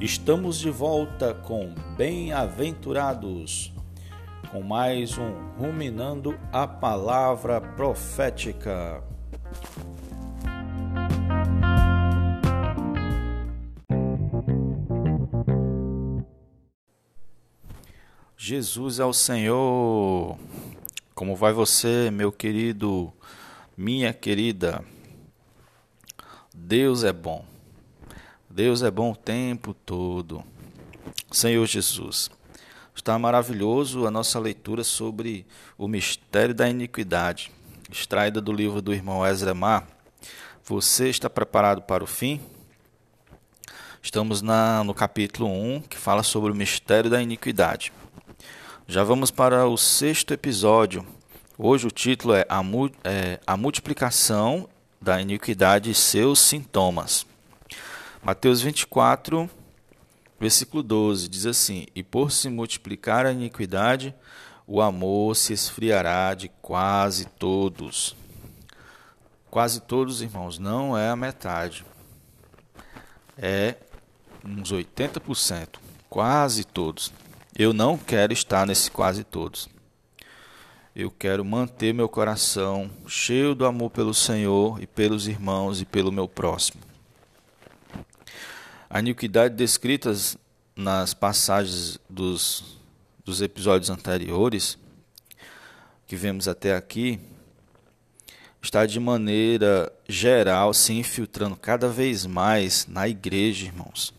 Estamos de volta com Bem-aventurados, com mais um Ruminando a Palavra Profética. Jesus é o Senhor. Como vai você, meu querido, minha querida? Deus é bom. Deus é bom o tempo todo. Senhor Jesus, está maravilhoso a nossa leitura sobre o mistério da iniquidade, extraída do livro do irmão Ezra Mar. Você está preparado para o fim? Estamos na, no capítulo 1, que fala sobre o mistério da iniquidade. Já vamos para o sexto episódio. Hoje o título é A, é, a Multiplicação da Iniquidade e seus Sintomas. Mateus 24, versículo 12, diz assim: E por se multiplicar a iniquidade, o amor se esfriará de quase todos. Quase todos, irmãos, não é a metade. É uns 80%, quase todos. Eu não quero estar nesse quase todos. Eu quero manter meu coração cheio do amor pelo Senhor e pelos irmãos e pelo meu próximo. A iniquidade descritas nas passagens dos, dos episódios anteriores, que vemos até aqui, está de maneira geral se infiltrando cada vez mais na igreja, irmãos.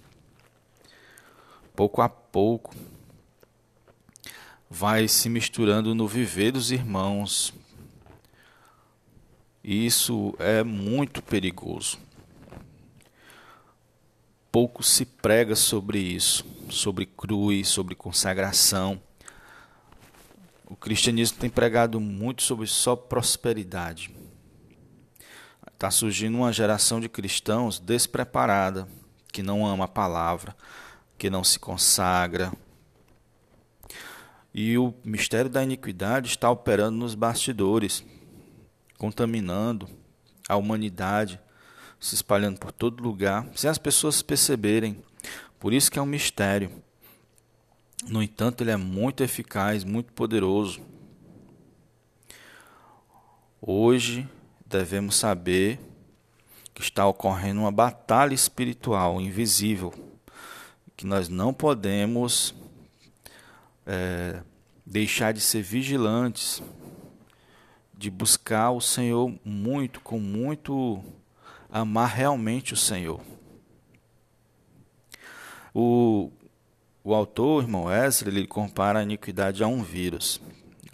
Pouco a pouco, vai se misturando no viver dos irmãos. Isso é muito perigoso pouco se prega sobre isso, sobre cruz, sobre consagração. O cristianismo tem pregado muito sobre só prosperidade. Está surgindo uma geração de cristãos despreparada, que não ama a palavra, que não se consagra. E o mistério da iniquidade está operando nos bastidores, contaminando a humanidade se espalhando por todo lugar, sem as pessoas perceberem. Por isso que é um mistério. No entanto, ele é muito eficaz, muito poderoso. Hoje devemos saber que está ocorrendo uma batalha espiritual invisível, que nós não podemos é, deixar de ser vigilantes, de buscar o Senhor muito, com muito amar realmente o Senhor. O, o autor, irmão Ezra, ele compara a iniquidade a um vírus.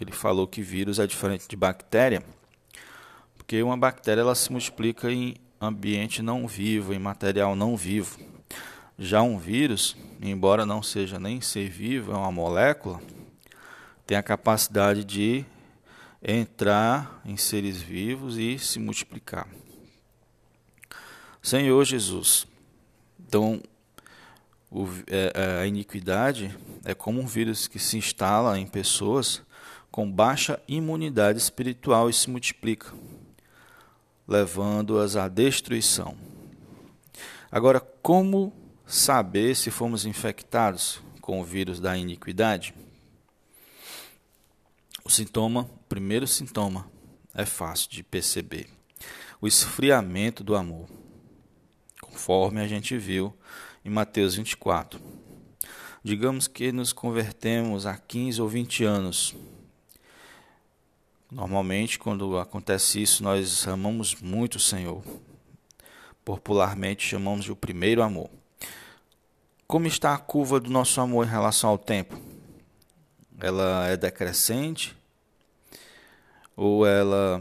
Ele falou que vírus é diferente de bactéria, porque uma bactéria ela se multiplica em ambiente não vivo, em material não vivo. Já um vírus, embora não seja nem ser vivo, é uma molécula, tem a capacidade de entrar em seres vivos e se multiplicar. Senhor Jesus. Então, o, é, é, a iniquidade é como um vírus que se instala em pessoas com baixa imunidade espiritual e se multiplica, levando-as à destruição. Agora, como saber se fomos infectados com o vírus da iniquidade? O sintoma, o primeiro sintoma, é fácil de perceber: o esfriamento do amor conforme a gente viu em Mateus 24. Digamos que nos convertemos há 15 ou 20 anos. Normalmente, quando acontece isso, nós amamos muito o Senhor. Popularmente chamamos de o primeiro amor. Como está a curva do nosso amor em relação ao tempo? Ela é decrescente? Ou ela,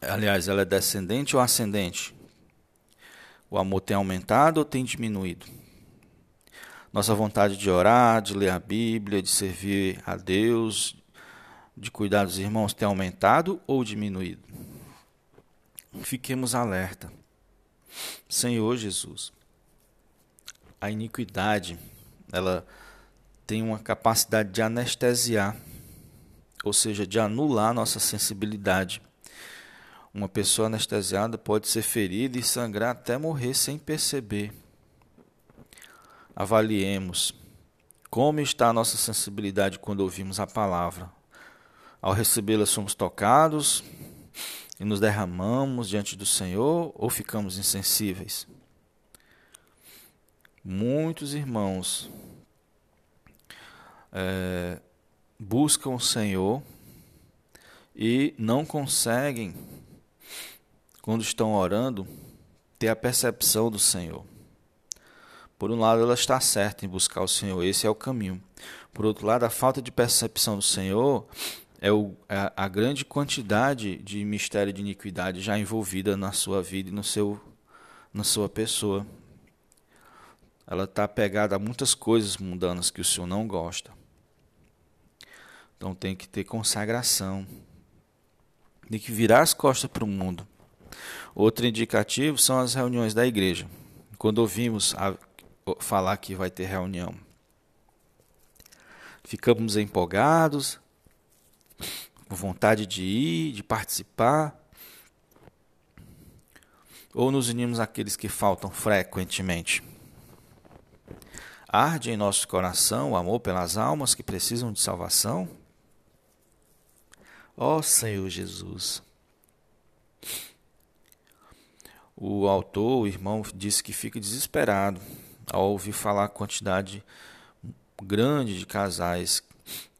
aliás, ela é descendente ou ascendente? O amor tem aumentado ou tem diminuído? Nossa vontade de orar, de ler a Bíblia, de servir a Deus, de cuidar dos irmãos tem aumentado ou diminuído? Fiquemos alerta. Senhor Jesus, a iniquidade, ela tem uma capacidade de anestesiar, ou seja, de anular nossa sensibilidade uma pessoa anestesiada pode ser ferida e sangrar até morrer sem perceber. avaliemos como está a nossa sensibilidade quando ouvimos a palavra. Ao recebê-la, somos tocados e nos derramamos diante do Senhor ou ficamos insensíveis? Muitos irmãos é, buscam o Senhor e não conseguem, quando estão orando, ter a percepção do Senhor. Por um lado, ela está certa em buscar o Senhor, esse é o caminho. Por outro lado, a falta de percepção do Senhor é, o, é a grande quantidade de mistério de iniquidade já envolvida na sua vida e no seu, na sua pessoa. Ela está pegada a muitas coisas mundanas que o Senhor não gosta. Então tem que ter consagração. Tem que virar as costas para o mundo. Outro indicativo são as reuniões da igreja. Quando ouvimos a, falar que vai ter reunião, ficamos empolgados, com vontade de ir, de participar, ou nos unimos àqueles que faltam frequentemente. Arde em nosso coração o amor pelas almas que precisam de salvação? Ó oh, Senhor Jesus. O autor, o irmão, disse que fica desesperado ao ouvir falar a quantidade grande de casais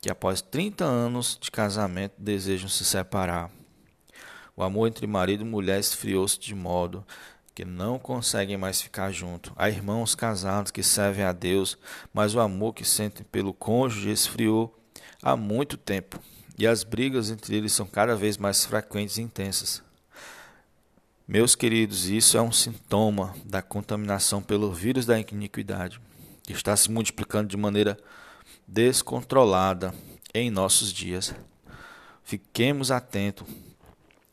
que, após 30 anos de casamento, desejam se separar. O amor entre marido e mulher esfriou-se de modo que não conseguem mais ficar juntos. Há irmãos casados que servem a Deus, mas o amor que sentem pelo cônjuge esfriou há muito tempo e as brigas entre eles são cada vez mais frequentes e intensas. Meus queridos, isso é um sintoma da contaminação pelo vírus da iniquidade, que está se multiplicando de maneira descontrolada em nossos dias. Fiquemos atentos,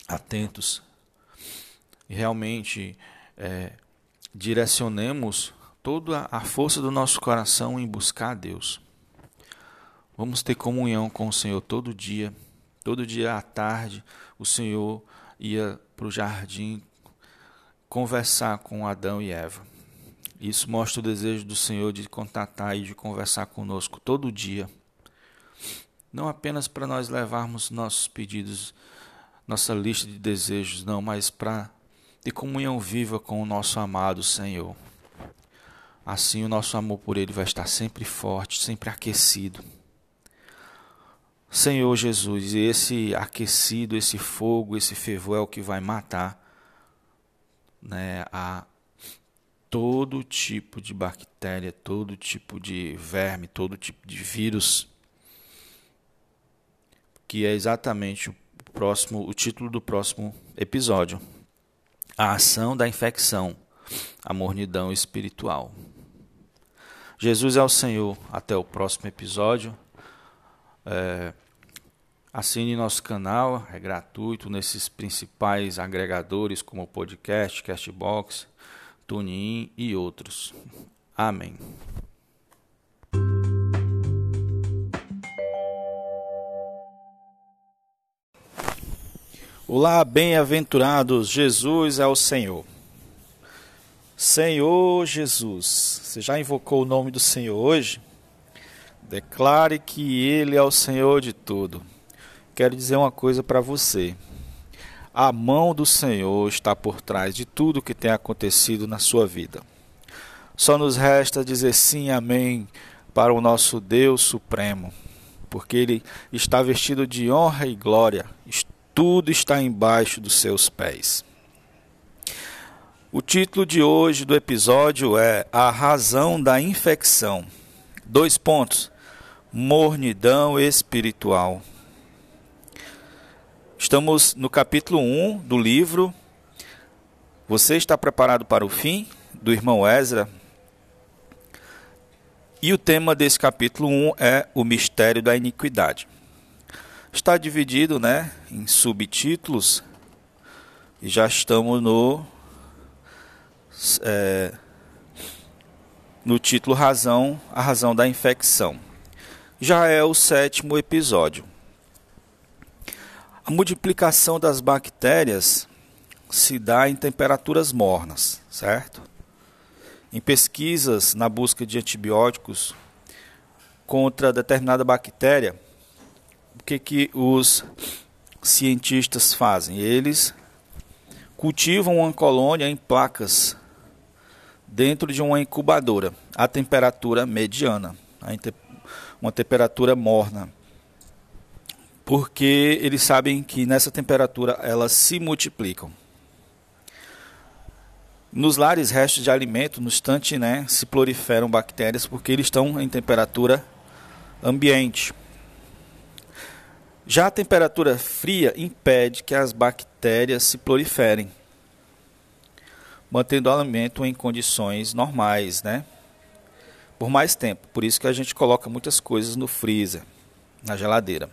atentos e realmente é, direcionemos toda a força do nosso coração em buscar a Deus. Vamos ter comunhão com o Senhor todo dia. Todo dia à tarde, o Senhor ia para o jardim conversar com Adão e Eva. Isso mostra o desejo do Senhor de contatar e de conversar conosco todo dia. Não apenas para nós levarmos nossos pedidos, nossa lista de desejos, não, mas para ter comunhão viva com o nosso amado Senhor. Assim o nosso amor por Ele vai estar sempre forte, sempre aquecido. Senhor Jesus, esse aquecido, esse fogo, esse fervor é o que vai matar né, a todo tipo de bactéria, todo tipo de verme, todo tipo de vírus, que é exatamente o próximo, o título do próximo episódio. A ação da infecção, a mornidão espiritual. Jesus é o Senhor. Até o próximo episódio. É, assine nosso canal, é gratuito nesses principais agregadores como podcast, Castbox, TuneIn e outros. Amém. Olá, bem-aventurados, Jesus é o Senhor. Senhor Jesus, você já invocou o nome do Senhor hoje? Declare que Ele é o Senhor de tudo. Quero dizer uma coisa para você. A mão do Senhor está por trás de tudo que tem acontecido na sua vida. Só nos resta dizer sim, amém, para o nosso Deus Supremo, porque Ele está vestido de honra e glória, tudo está embaixo dos seus pés. O título de hoje do episódio é A Razão da Infecção. Dois pontos mornidão espiritual. Estamos no capítulo 1 do livro Você está preparado para o fim? do irmão Ezra. E o tema desse capítulo 1 é o mistério da iniquidade. Está dividido né, em subtítulos e já estamos no, é, no título Razão, a razão da infecção já é o sétimo episódio. A multiplicação das bactérias se dá em temperaturas mornas, certo? em pesquisas na busca de antibióticos contra determinada bactéria, o que, que os cientistas fazem? Eles cultivam uma colônia em placas dentro de uma incubadora a temperatura mediana, uma temperatura morna. Porque eles sabem que nessa temperatura elas se multiplicam. Nos lares restos de alimento, no instante, né, se proliferam bactérias porque eles estão em temperatura ambiente. Já a temperatura fria impede que as bactérias se proliferem, mantendo o alimento em condições normais, né? Por mais tempo. Por isso que a gente coloca muitas coisas no freezer, na geladeira.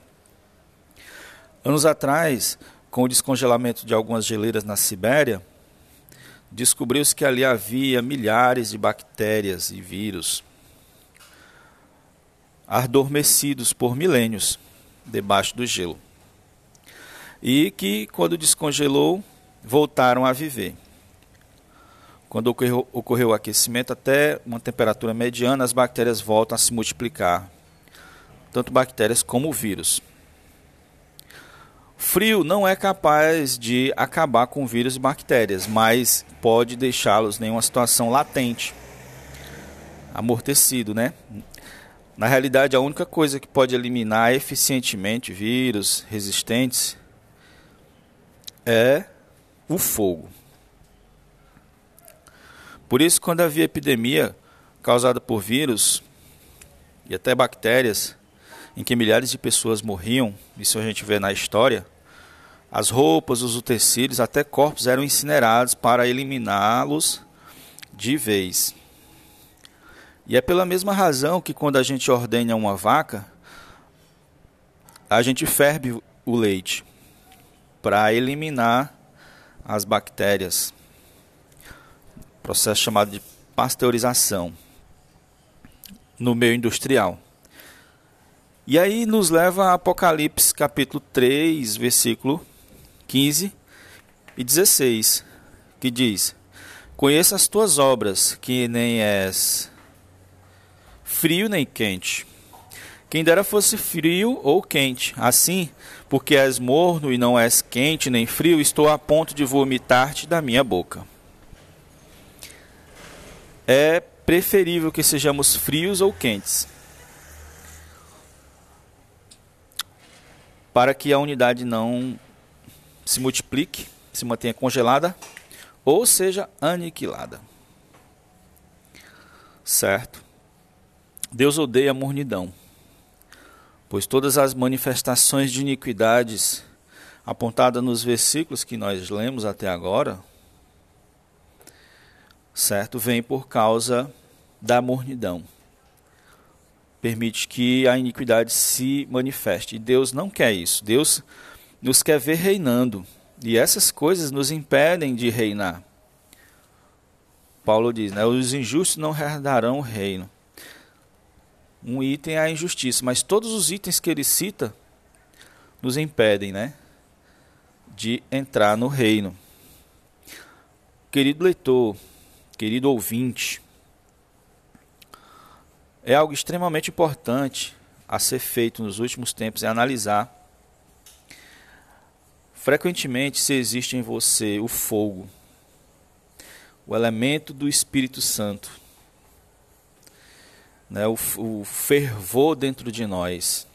Anos atrás, com o descongelamento de algumas geleiras na Sibéria, descobriu-se que ali havia milhares de bactérias e vírus adormecidos por milênios debaixo do gelo. E que, quando descongelou, voltaram a viver. Quando ocorreu, ocorreu o aquecimento até uma temperatura mediana, as bactérias voltam a se multiplicar, tanto bactérias como vírus. Frio não é capaz de acabar com vírus e bactérias, mas pode deixá-los em uma situação latente, amortecido, né? Na realidade, a única coisa que pode eliminar eficientemente vírus resistentes é o fogo. Por isso, quando havia epidemia causada por vírus e até bactérias, em que milhares de pessoas morriam, isso a gente vê na história, as roupas, os utensílios, até corpos eram incinerados para eliminá-los de vez. E é pela mesma razão que quando a gente ordenha uma vaca, a gente ferve o leite para eliminar as bactérias. Processo chamado de pasteurização no meio industrial. E aí nos leva a Apocalipse capítulo 3, versículo 15 e 16, que diz: Conheça as tuas obras, que nem és frio nem quente. Quem dera fosse frio ou quente. Assim, porque és morno e não és quente nem frio, estou a ponto de vomitar-te da minha boca. É preferível que sejamos frios ou quentes para que a unidade não se multiplique, se mantenha congelada ou seja aniquilada. Certo? Deus odeia a mornidão, pois todas as manifestações de iniquidades apontadas nos versículos que nós lemos até agora, certo, vem por causa da mornidão permite que a iniquidade se manifeste. E Deus não quer isso. Deus nos quer ver reinando. E essas coisas nos impedem de reinar. Paulo diz, né, os injustos não herdarão o reino. Um item é a injustiça, mas todos os itens que ele cita nos impedem, né, de entrar no reino. Querido leitor, querido ouvinte, é algo extremamente importante a ser feito nos últimos tempos é analisar frequentemente se existe em você o fogo, o elemento do Espírito Santo, né, o, o fervor dentro de nós.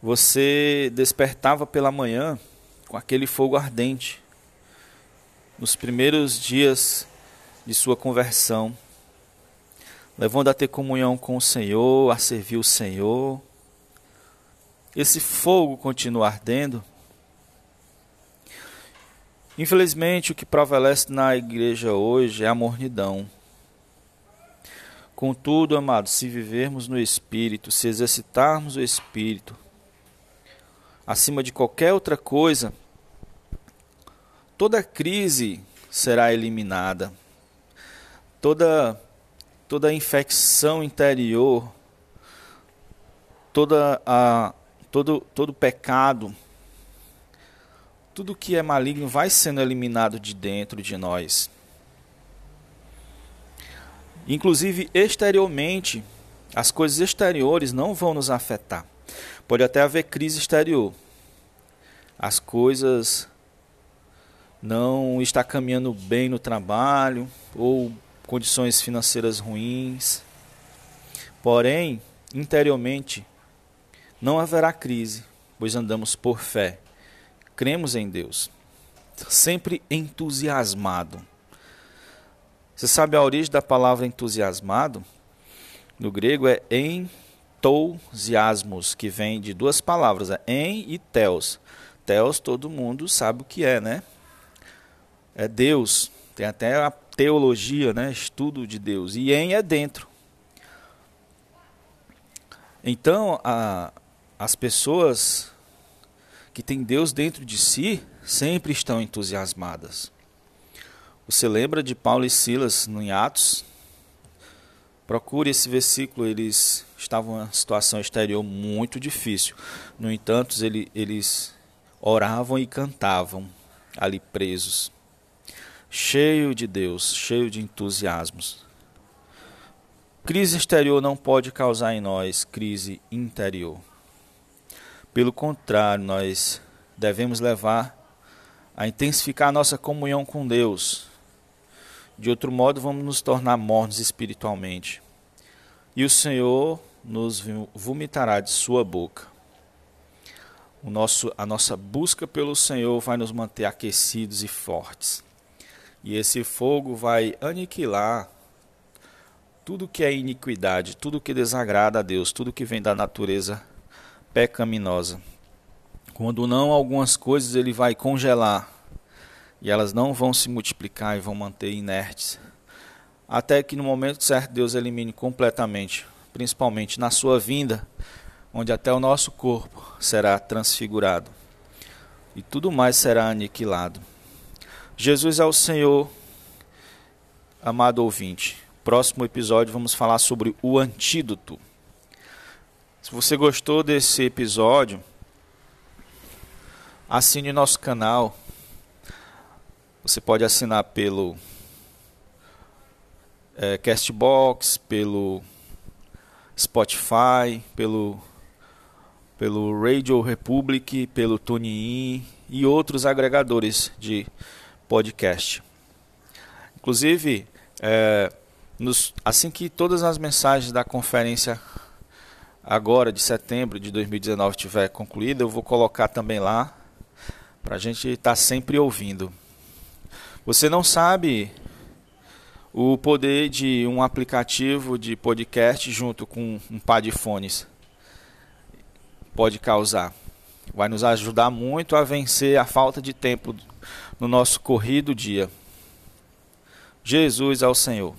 Você despertava pela manhã com aquele fogo ardente nos primeiros dias de sua conversão levando a ter comunhão com o Senhor, a servir o Senhor. Esse fogo continua ardendo. Infelizmente, o que prevalece na igreja hoje é a mornidão. Contudo, amados, se vivermos no Espírito, se exercitarmos o Espírito, acima de qualquer outra coisa, toda crise será eliminada. Toda toda infecção interior, toda a, todo, todo pecado, tudo que é maligno vai sendo eliminado de dentro de nós. Inclusive exteriormente, as coisas exteriores não vão nos afetar. Pode até haver crise exterior. As coisas não está caminhando bem no trabalho ou condições financeiras ruins. Porém, interiormente não haverá crise, pois andamos por fé. Cremos em Deus. Sempre entusiasmado. Você sabe a origem da palavra entusiasmado? No grego é entousiasmos, que vem de duas palavras, é en e teos. Teos todo mundo sabe o que é, né? É Deus. Tem até a teologia, né? Estudo de Deus. E em é dentro. Então, a, as pessoas que têm Deus dentro de si sempre estão entusiasmadas. Você lembra de Paulo e Silas no Atos? Procure esse versículo, eles estavam em uma situação exterior muito difícil. No entanto, ele, eles oravam e cantavam ali presos, cheio de Deus, cheio de entusiasmos. Crise exterior não pode causar em nós crise interior. Pelo contrário, nós devemos levar a intensificar a nossa comunhão com Deus, de outro modo, vamos nos tornar mornos espiritualmente. E o Senhor nos vomitará de sua boca. O nosso, a nossa busca pelo Senhor vai nos manter aquecidos e fortes. E esse fogo vai aniquilar tudo que é iniquidade, tudo que desagrada a Deus, tudo que vem da natureza pecaminosa. Quando não, algumas coisas ele vai congelar e elas não vão se multiplicar e vão manter inertes. Até que no momento certo Deus elimine completamente, principalmente na sua vinda, onde até o nosso corpo será transfigurado e tudo mais será aniquilado. Jesus é o Senhor, amado ouvinte. Próximo episódio vamos falar sobre o antídoto. Se você gostou desse episódio, assine nosso canal você pode assinar pelo é, Castbox, pelo Spotify, pelo, pelo Radio Republic, pelo TuneIn e outros agregadores de podcast. Inclusive, é, nos, assim que todas as mensagens da conferência agora de setembro de 2019 estiver concluída, eu vou colocar também lá para a gente estar tá sempre ouvindo. Você não sabe o poder de um aplicativo de podcast junto com um par de fones pode causar. Vai nos ajudar muito a vencer a falta de tempo no nosso corrido dia. Jesus ao Senhor.